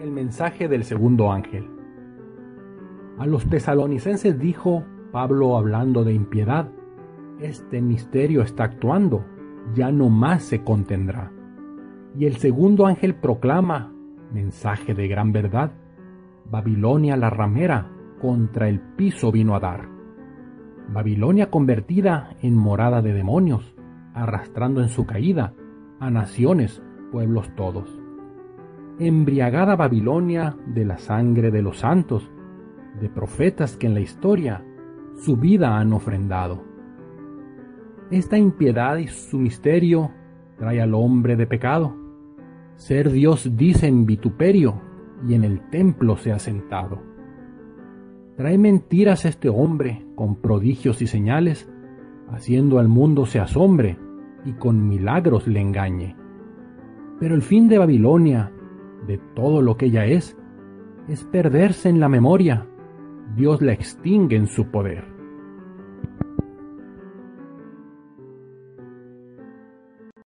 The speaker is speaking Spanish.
El mensaje del segundo ángel. A los tesalonicenses dijo Pablo hablando de impiedad, este misterio está actuando, ya no más se contendrá. Y el segundo ángel proclama, mensaje de gran verdad, Babilonia la ramera contra el piso vino a dar. Babilonia convertida en morada de demonios, arrastrando en su caída a naciones, pueblos todos. Embriagada Babilonia de la sangre de los santos, de profetas que en la historia su vida han ofrendado. Esta impiedad y su misterio trae al hombre de pecado. Ser Dios dice en vituperio y en el templo se ha sentado. Trae mentiras este hombre con prodigios y señales, haciendo al mundo se asombre y con milagros le engañe. Pero el fin de Babilonia, de todo lo que ella es, es perderse en la memoria. Dios la extingue en su poder.